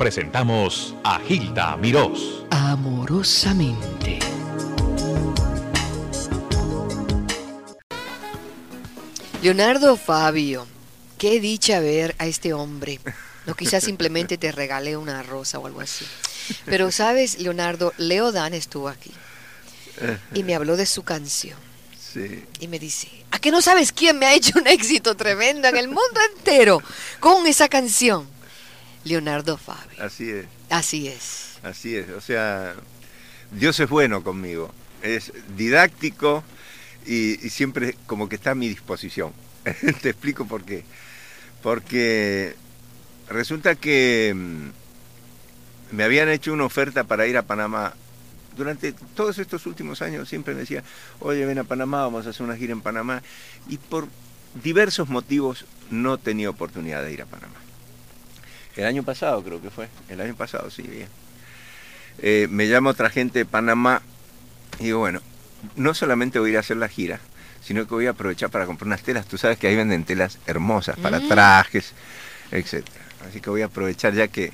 presentamos a Gilda Mirós. Amorosamente. Leonardo Fabio, qué dicha ver a este hombre. No quizás simplemente te regale una rosa o algo así. Pero sabes, Leonardo, Leo Dan estuvo aquí y me habló de su canción. Sí. Y me dice, ¿a qué no sabes quién me ha hecho un éxito tremendo en el mundo entero con esa canción? Leonardo Fabio. Así es. Así es. Así es. O sea, Dios es bueno conmigo. Es didáctico y, y siempre como que está a mi disposición. Te explico por qué. Porque resulta que mm, me habían hecho una oferta para ir a Panamá. Durante todos estos últimos años siempre me decía, oye, ven a Panamá, vamos a hacer una gira en Panamá. Y por diversos motivos no tenía oportunidad de ir a Panamá. El año pasado creo que fue, el año pasado, sí, bien. Eh, me llama otra gente de Panamá y digo, bueno, no solamente voy a ir a hacer la gira, sino que voy a aprovechar para comprar unas telas. Tú sabes que ahí venden telas hermosas para Mm. trajes, etc. Así que voy a aprovechar ya que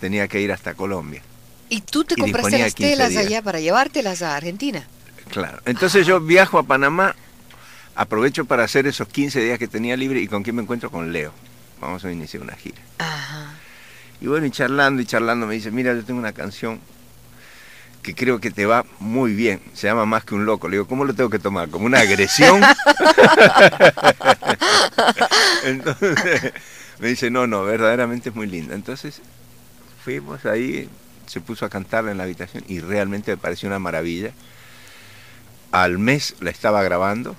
tenía que ir hasta Colombia. ¿Y tú te Y compraste las 15 telas días. allá para llevártelas a Argentina? Claro. Entonces yo viajo a Panamá, aprovecho para hacer esos 15 días que tenía libre y con quién me encuentro con Leo. Vamos a iniciar una gira. Ajá. Y bueno, y charlando y charlando me dice, mira, yo tengo una canción que creo que te va muy bien. Se llama Más que un loco. Le digo, ¿cómo lo tengo que tomar? ¿Como una agresión? Entonces me dice, no, no, verdaderamente es muy linda. Entonces fuimos ahí, se puso a cantarla en la habitación y realmente me pareció una maravilla. Al mes la estaba grabando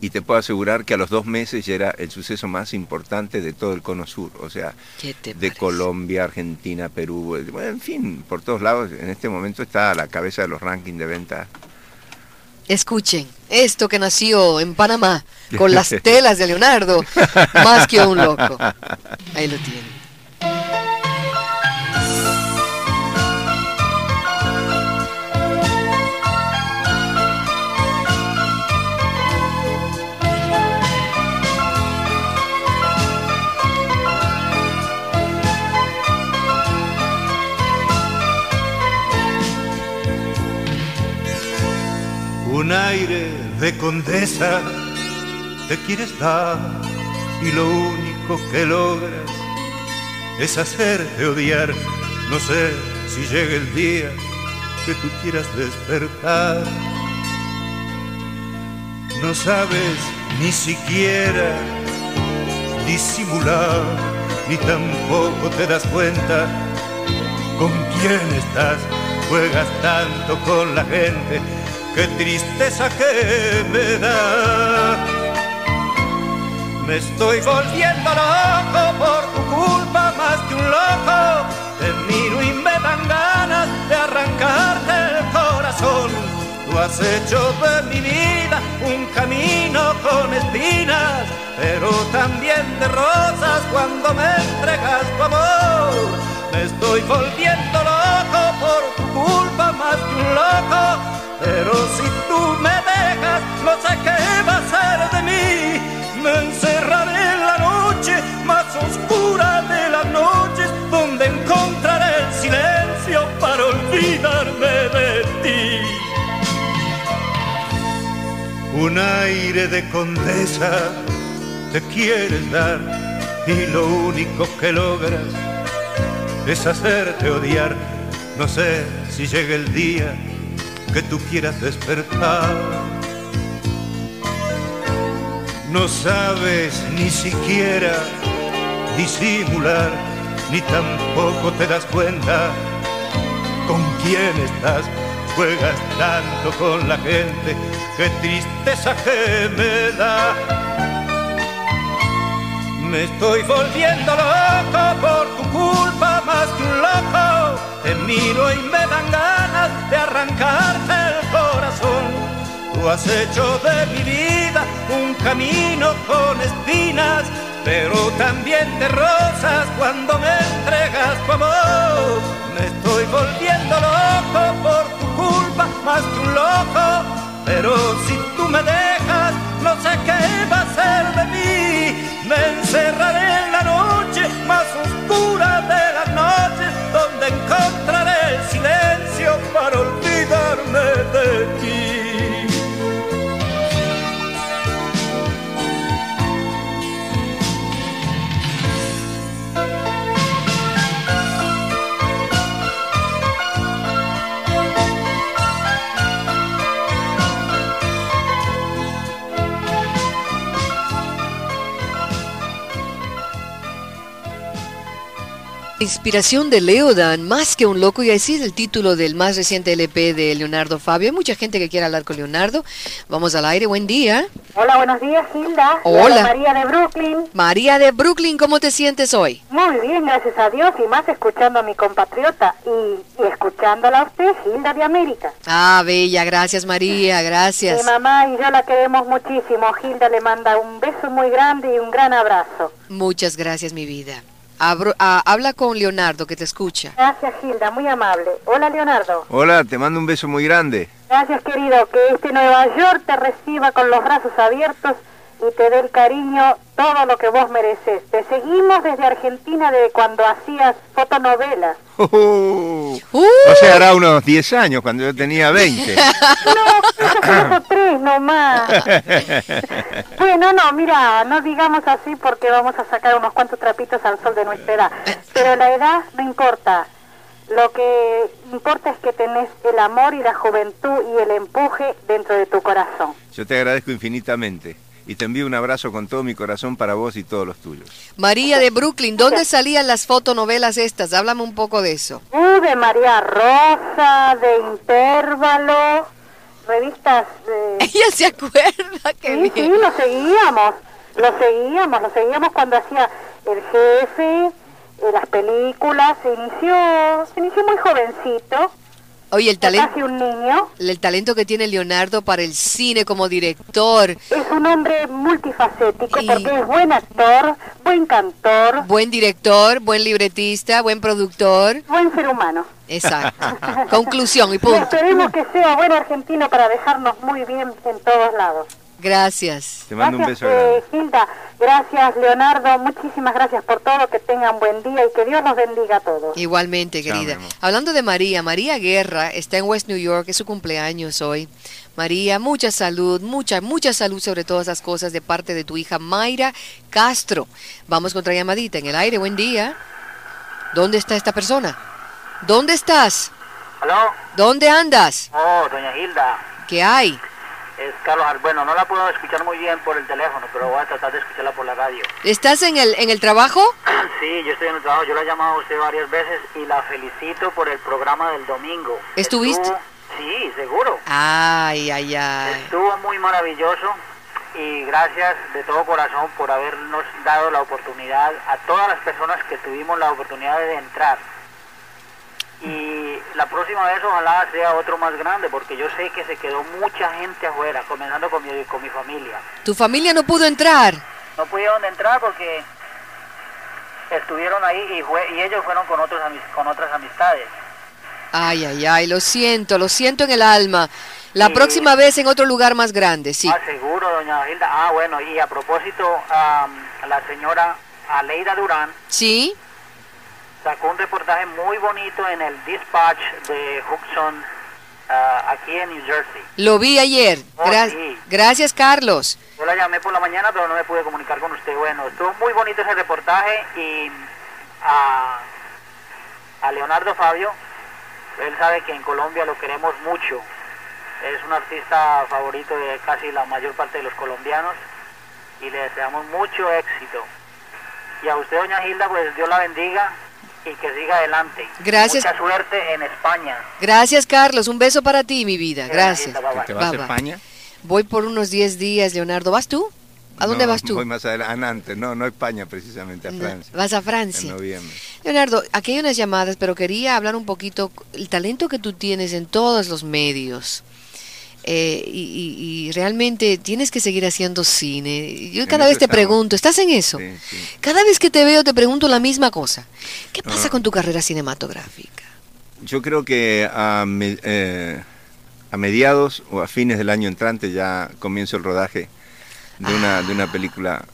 y te puedo asegurar que a los dos meses ya era el suceso más importante de todo el cono sur. O sea, ¿Qué te de parece? Colombia, Argentina, Perú, bueno, en fin, por todos lados. En este momento está a la cabeza de los rankings de venta. Escuchen, esto que nació en Panamá con las telas de Leonardo, más que un loco. Ahí lo tienen. De condesa te quieres dar y lo único que logras es hacerte odiar. No sé si llega el día que tú quieras despertar. No sabes ni siquiera disimular, ni tampoco te das cuenta con quién estás. Juegas tanto con la gente, qué tristeza que me da. Me estoy volviendo loco por tu culpa más que un loco. Te miro y me dan ganas de arrancarte el corazón. Tú has hecho de mi vida un camino con espinas, pero también de rosas cuando me entregas tu amor. Me estoy volviendo loco de condesa te quieres dar y lo único que logras es hacerte odiar. No sé si llega el día que tú quieras despertar. No sabes ni siquiera disimular, ni tampoco te das cuenta con quién estás. Juegas tanto con la gente, qué tristeza que me da. Me estoy volviendo loco por tu culpa más que loco. Te miro y me dan ganas de arrancarte el corazón. Tú has hecho de mi vida un camino con espinas, pero también de rosas cuando me entregas tu amor. Me estoy volviendo loco pero Inspiración de Leodan, más que un loco, y así es el título del más reciente LP de Leonardo Fabio. Hay mucha gente que quiere hablar con Leonardo. Vamos al aire, buen día. Hola, buenos días, Hilda. Hola. María de Brooklyn. María de Brooklyn, ¿cómo te sientes hoy? Muy bien, gracias a Dios, y más escuchando a mi compatriota y, y escuchándola a usted, Hilda de América. Ah, bella, gracias María, gracias. Mi mamá y yo la queremos muchísimo. Hilda le manda un beso muy grande y un gran abrazo. Muchas gracias, mi vida. Abro- ah, habla con Leonardo, que te escucha. Gracias, Hilda, muy amable. Hola, Leonardo. Hola, te mando un beso muy grande. Gracias, querido. Que este Nueva York te reciba con los brazos abiertos y te dé el cariño, todo lo que vos mereces. Te seguimos desde Argentina de cuando hacías fotonovelas. Uh, Uh. O sea, hará unos 10 años, cuando yo tenía 20. No, eso fue hace tres nomás. Bueno, no, mira, no digamos así porque vamos a sacar unos cuantos trapitos al sol de nuestra edad. Pero la edad no importa. Lo que importa es que tenés el amor y la juventud y el empuje dentro de tu corazón. Yo te agradezco infinitamente y te envío un abrazo con todo mi corazón para vos y todos los tuyos. María de Brooklyn, ¿dónde salían las fotonovelas estas? Háblame un poco de eso. Uh, de María Rosa, de Intervalo, revistas de... Ella se acuerda que Sí, sí, bien. lo seguíamos, lo seguíamos, lo seguíamos cuando hacía El Jefe, eh, las películas, se inició, se inició muy jovencito, Oye, el talento, casi un niño, el talento que tiene Leonardo para el cine como director, es un hombre multifacético Y- porque es buen actor, buen cantor, buen director, buen libretista, buen productor. buen ser humano. Exacto. Conclusión y Y punto. esperemos que sea buen argentino para dejarnos muy bien en todos lados. Gracias. Te mando un gracias, beso grande. eh, Hilda. Gracias, Leonardo. Muchísimas gracias por todo. Que tengan buen día y que Dios los bendiga a todos. Igualmente, querida. Hablando de María, María Guerra está en West New York, es su cumpleaños hoy. María, mucha salud, mucha, mucha salud sobre todas las cosas de parte de tu hija Mayra Castro. Vamos con otra llamadita en el aire, buen día. ¿Dónde está esta persona? ¿Dónde estás? ¿Aló? ¿Dónde andas? Oh, doña Hilda. ¿Qué hay? Es Carlos Ar- Bueno, no la puedo escuchar muy bien por el teléfono, pero voy a tratar de escucharla por la radio. ¿Estás en el, en el trabajo? Sí, yo estoy en el trabajo. Yo la he llamado a usted varias veces y la felicito por el programa del domingo. ¿Estuviste? Estuvo- Sí, seguro. Ay, ay, ay. Estuvo muy maravilloso y gracias de todo corazón por habernos dado la oportunidad a todas las personas que tuvimos la oportunidad de entrar. Y la próxima vez ojalá sea otro más grande porque yo sé que se quedó mucha gente afuera, comenzando con mi, con mi familia. ¿Tu familia no pudo entrar? No pudieron entrar porque estuvieron ahí y, fue, y ellos fueron con, otros con otras amistades. Ay, ay, ay, lo siento, lo siento en el alma. La Sí. próxima vez en otro lugar más grande, sí. Ah, seguro, doña Hilda. Ah, bueno, y a propósito, am, la señora Aleida Durán ¿Sí? Sacó un reportaje muy bonito en el Dispatch de Hudson, ah, aquí en New Jersey. Lo vi ayer. Oh, Gra- sí. Gracias, Carlos. Yo la llamé por la mañana, pero no me pude comunicar con usted. Bueno, estuvo muy bonito ese reportaje y a, a Leonardo Fabio, él sabe que en Colombia lo queremos mucho. Es un artista favorito de casi la mayor parte de los colombianos y le deseamos mucho éxito. Y a usted, doña Hilda, pues Dios la bendiga y que siga adelante. Gracias. Mucha suerte en España. Gracias, Carlos. Un beso para ti, mi vida. Gracias. ¿Te vas a. España? Voy por unos 10 días, Leonardo. ¿Vas tú? ¿A dónde No, vas tú? Voy más adelante. No, no a España precisamente, a No, Francia. Vas a En Francia. noviembre. Leonardo, aquí hay unas llamadas, pero quería hablar un poquito el talento que tú tienes en todos los medios. Eh, y, realmente tienes que seguir haciendo cine. Yo cada vez te estamos. pregunto, ¿estás en eso? Sí, sí. Cada vez que te veo te pregunto la misma cosa. ¿Qué pasa Ah. con tu carrera cinematográfica? Yo creo que a, me- eh, a mediados o a fines del año entrante ya comienzo el rodaje de una, de una película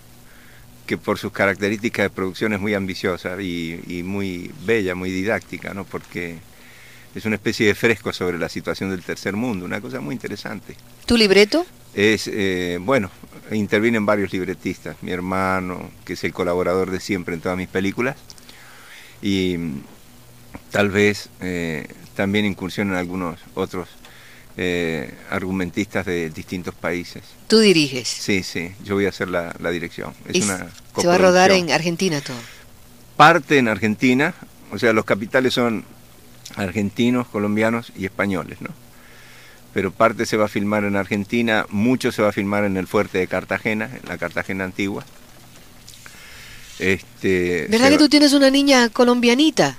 que por sus características de producción es muy ambiciosa y, y muy bella, muy didáctica, ¿no? porque es una especie de fresco sobre la situación del tercer mundo, una cosa muy interesante. ¿Tu libreto? Es, eh, bueno, intervienen varios libretistas, mi hermano, que es el colaborador de siempre en todas mis películas, y tal vez eh, también incursionen algunos otros eh, argumentistas de distintos países. Tú diriges. Sí, sí, yo voy a hacer la, la dirección. Es una se va a rodar en Argentina todo. Parte en Argentina, O sea, los capitales son argentinos, colombianos y españoles, ¿no? Pero parte se va a filmar en Argentina, mucho se va a filmar en el fuerte de Cartagena, en la Cartagena antigua. Este, ¿Verdad que va- tú tienes una niña colombianita?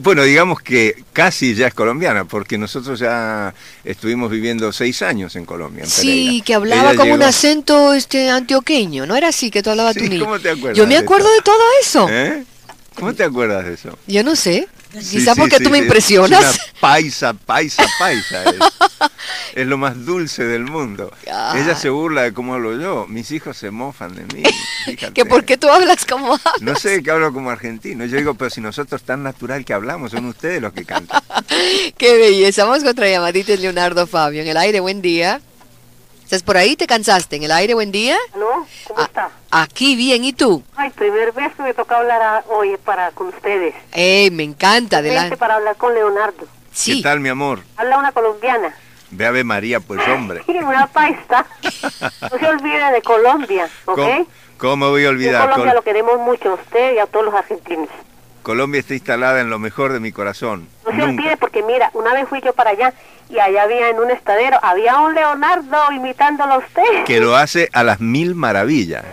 Bueno, digamos que casi ya es colombiana, porque nosotros ya estuvimos viviendo seis años en Colombia. En Sí, que hablaba como un acento este antioqueño, ¿no era así que tú hablabas Sí, tu niña? ¿cómo te acuerdas Yo me acuerdo de todo eso. ¿Eh? ¿Cómo te acuerdas de eso? Yo no sé. Sí, Quizá sí, porque sí, tú me impresionas. Es una paisa, paisa, paisa. Es, Es lo más dulce del mundo. Ay. Ella se burla de cómo hablo yo. Mis hijos se mofan de mí. fíjate. que por qué tú hablas como hablas. No sé, que hablo como argentino. Yo digo, pero si nosotros tan natural que hablamos, son ustedes los que cantan. Qué belleza. Vamos con otra llamadita, es Leonardo Fabio. En el aire, buen día. ¿Estás por ahí? ¿Te cansaste? En el aire, buen día. ¿Aló? ¿Cómo Ah, está? Aquí bien, ¿y tú? Ay, primer vez que me toca hablar a- hoy para con ustedes. ey me encanta. Vente Adelante. para hablar con Leonardo. Sí. ¿Qué tal, mi amor? Habla una colombiana. Ve a ver María, pues hombre. Y una paisa. No se olvide de Colombia, ¿ok? ¿Cómo, cómo voy a En olvidar? Colombia Col- lo queremos mucho a usted y a todos los argentinos. Colombia está instalada en lo mejor de mi corazón. No se Nunca. olvide porque mira, una vez fui yo para allá y allá había en un estadero, había un Leonardo imitándolo a usted. Que lo hace a las mil maravillas.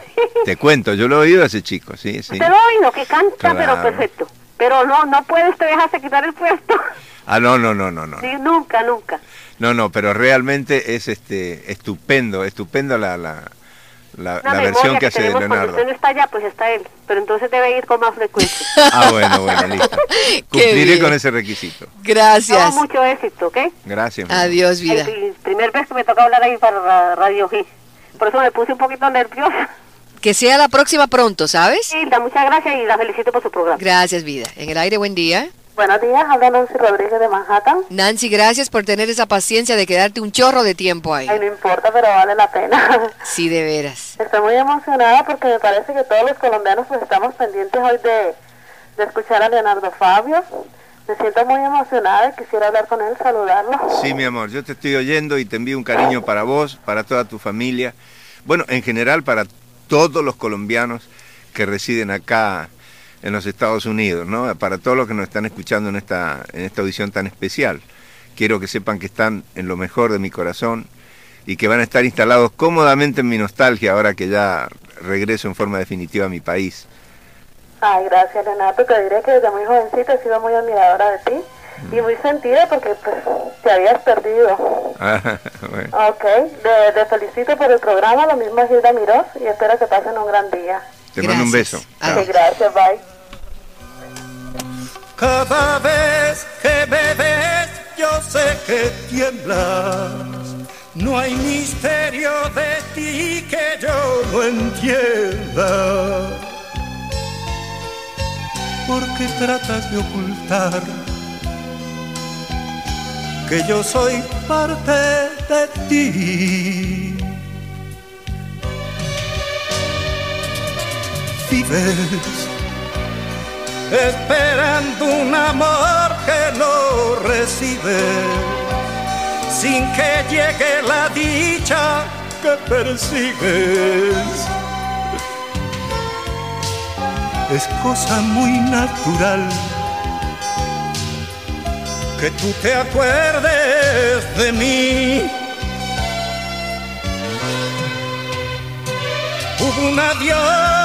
Te cuento, yo lo he oído a ese chico, sí, sí. Usted lo oído, que canta, Claro. pero perfecto. Pero no, no puede usted dejarse quitar el puesto. Ah, no, no, no, no, no. Sí, nunca, nunca. No, no, pero realmente es este estupendo, estupendo la, la, la, Una la versión que hace de tenemos Cuando Leonardo. usted no está allá, pues está él. Pero entonces debe ir con más frecuencia. Ah, bueno, bueno, listo. Cumpliré con ese requisito. Gracias. No, mucho éxito, ¿ok? Gracias. Adiós, vida. El primer vez que me toca hablar ahí para Ra- Radio G. Por eso me puse un poquito nerviosa. Que sea la próxima pronto, ¿sabes? Hilda, muchas gracias y la felicito por su programa. Gracias, vida. En el aire, buen día. Buenos días, habla Nancy Rodríguez de Manhattan. Nancy, gracias por tener esa paciencia de quedarte un chorro de tiempo ahí. Ay, no importa, pero vale la pena. Sí, de veras. Estoy muy emocionada porque me parece que todos los colombianos pues estamos pendientes hoy de, de escuchar a Leonardo Fabio. Me siento muy emocionada y quisiera hablar con él, saludarlo. Sí, mi amor, yo te estoy oyendo y te envío un cariño para vos, para toda tu familia. Bueno, en general para todos los colombianos que residen acá en los Estados Unidos, ¿no? Para todos los que nos están escuchando en esta, en esta audición tan especial. Quiero que sepan que están en lo mejor de mi corazón y que van a estar instalados cómodamente en mi nostalgia ahora que ya regreso en forma definitiva a mi país. Ay, gracias Leonardo, te diré que desde muy jovencita he sido muy admiradora de ti y muy sentida porque pues te habías perdido. Ah, bueno. Ok, te, te felicito por el programa, lo mismo Gilda Mirós y espero que pasen un gran día. Te mando un Gracias. beso. Gracias, bye. Cada vez que me ves, yo sé que tiemblas. No hay misterio de ti que yo no entienda. Porque tratas de ocultar que yo soy parte de ti. Vives esperando un amor que no recibe, sin que llegue la dicha que persigues. Es cosa muy natural que tú te acuerdes de mí. Hubo un adiós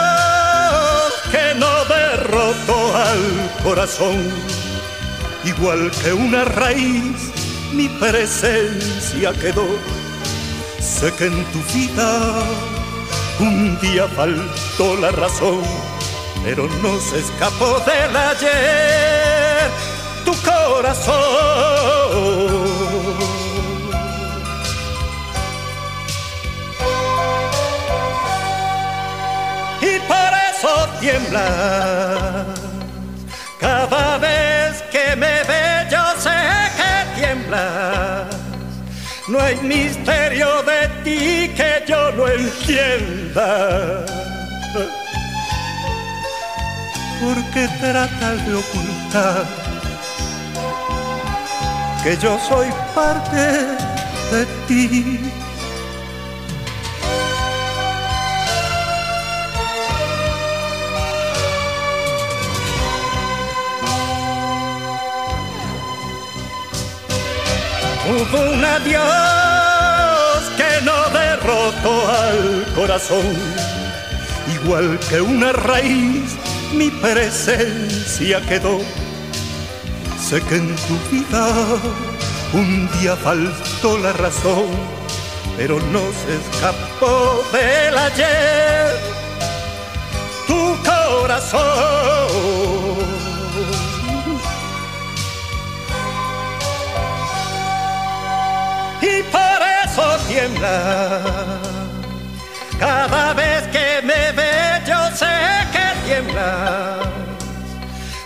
que no derrotó al corazón, igual que una raíz, mi presencia quedó. Sé que en tu vida un día faltó la razón, pero no se escapó del ayer tu corazón. hay misterio de ti que yo no entienda. ¿Por qué tratas de ocultar que yo soy parte de ti? Hubo un adiós corazón, igual que una raíz mi presencia quedó. Sé que en tu vida un día faltó la razón, pero no se escapó del ayer tu corazón. y por eso tiembla.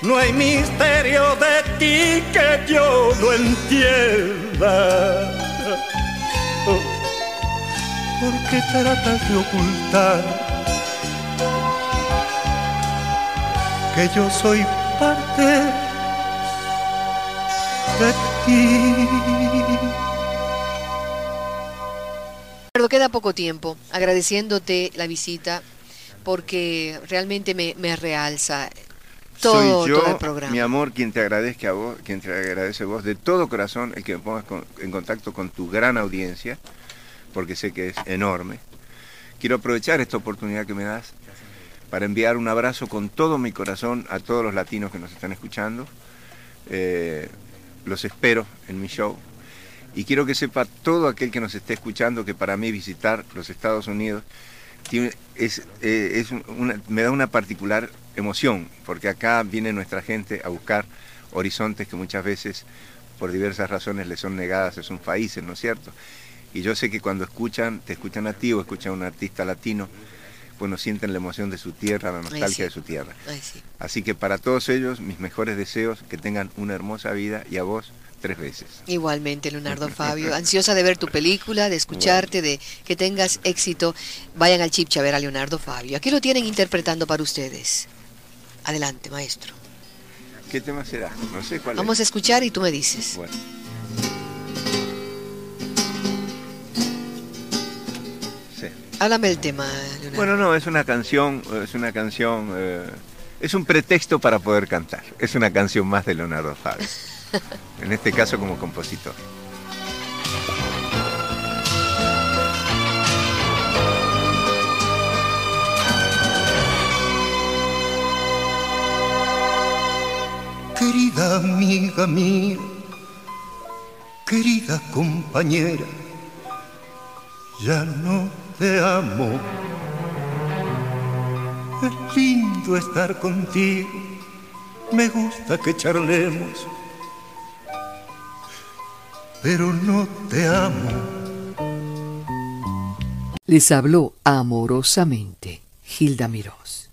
No hay misterio de ti que yo no entienda. Oh, ¿Por qué tratas de ocultar que yo soy parte de ti? queda poco tiempo, agradeciéndote la visita porque realmente me, me realza todo, Soy yo, todo el programa. mi amor, quien te agradezca a vos, quien te agradece a vos de todo corazón el que me pongas con- en contacto con tu gran audiencia, porque sé que es enorme. Quiero aprovechar esta oportunidad que me das para enviar un abrazo con todo mi corazón a todos los latinos que nos están escuchando. Eh, los espero en mi show. Y quiero que sepa todo aquel que nos esté escuchando que para mí visitar los Estados Unidos tiene- es, eh, es una- me da una particular emoción, porque acá viene nuestra gente a buscar horizontes que muchas veces por diversas razones les son negadas a sus países, ¿no es cierto? Y yo sé que cuando escuchan, te escuchan a ti o escuchan a un artista latino, bueno, sienten la emoción de su tierra, la nostalgia sí. de su tierra. Ay, sí. Así que para todos ellos, mis mejores deseos, que tengan una hermosa vida y a vos tres veces. Igualmente, Leonardo Fabio. Ansiosa de ver tu película, de escucharte, de que tengas éxito. Vayan al Chipcha a ver a Leonardo Fabio. Aquí lo tienen interpretando para ustedes. Adelante, maestro. ¿Qué tema será? No sé cuál Vamos a es. escuchar y tú me dices. Bueno. Sí. Háblame el tema, Leonardo. Bueno, no, es una canción, es una canción, eh, es un pretexto para poder cantar. Es una canción más de Leonardo Fabio. en este caso como compositor. Querida amiga mía, querida compañera, ya no te amo. Es lindo estar contigo, me gusta que charlemos, pero no te amo. Les habló amorosamente Gilda Mirós.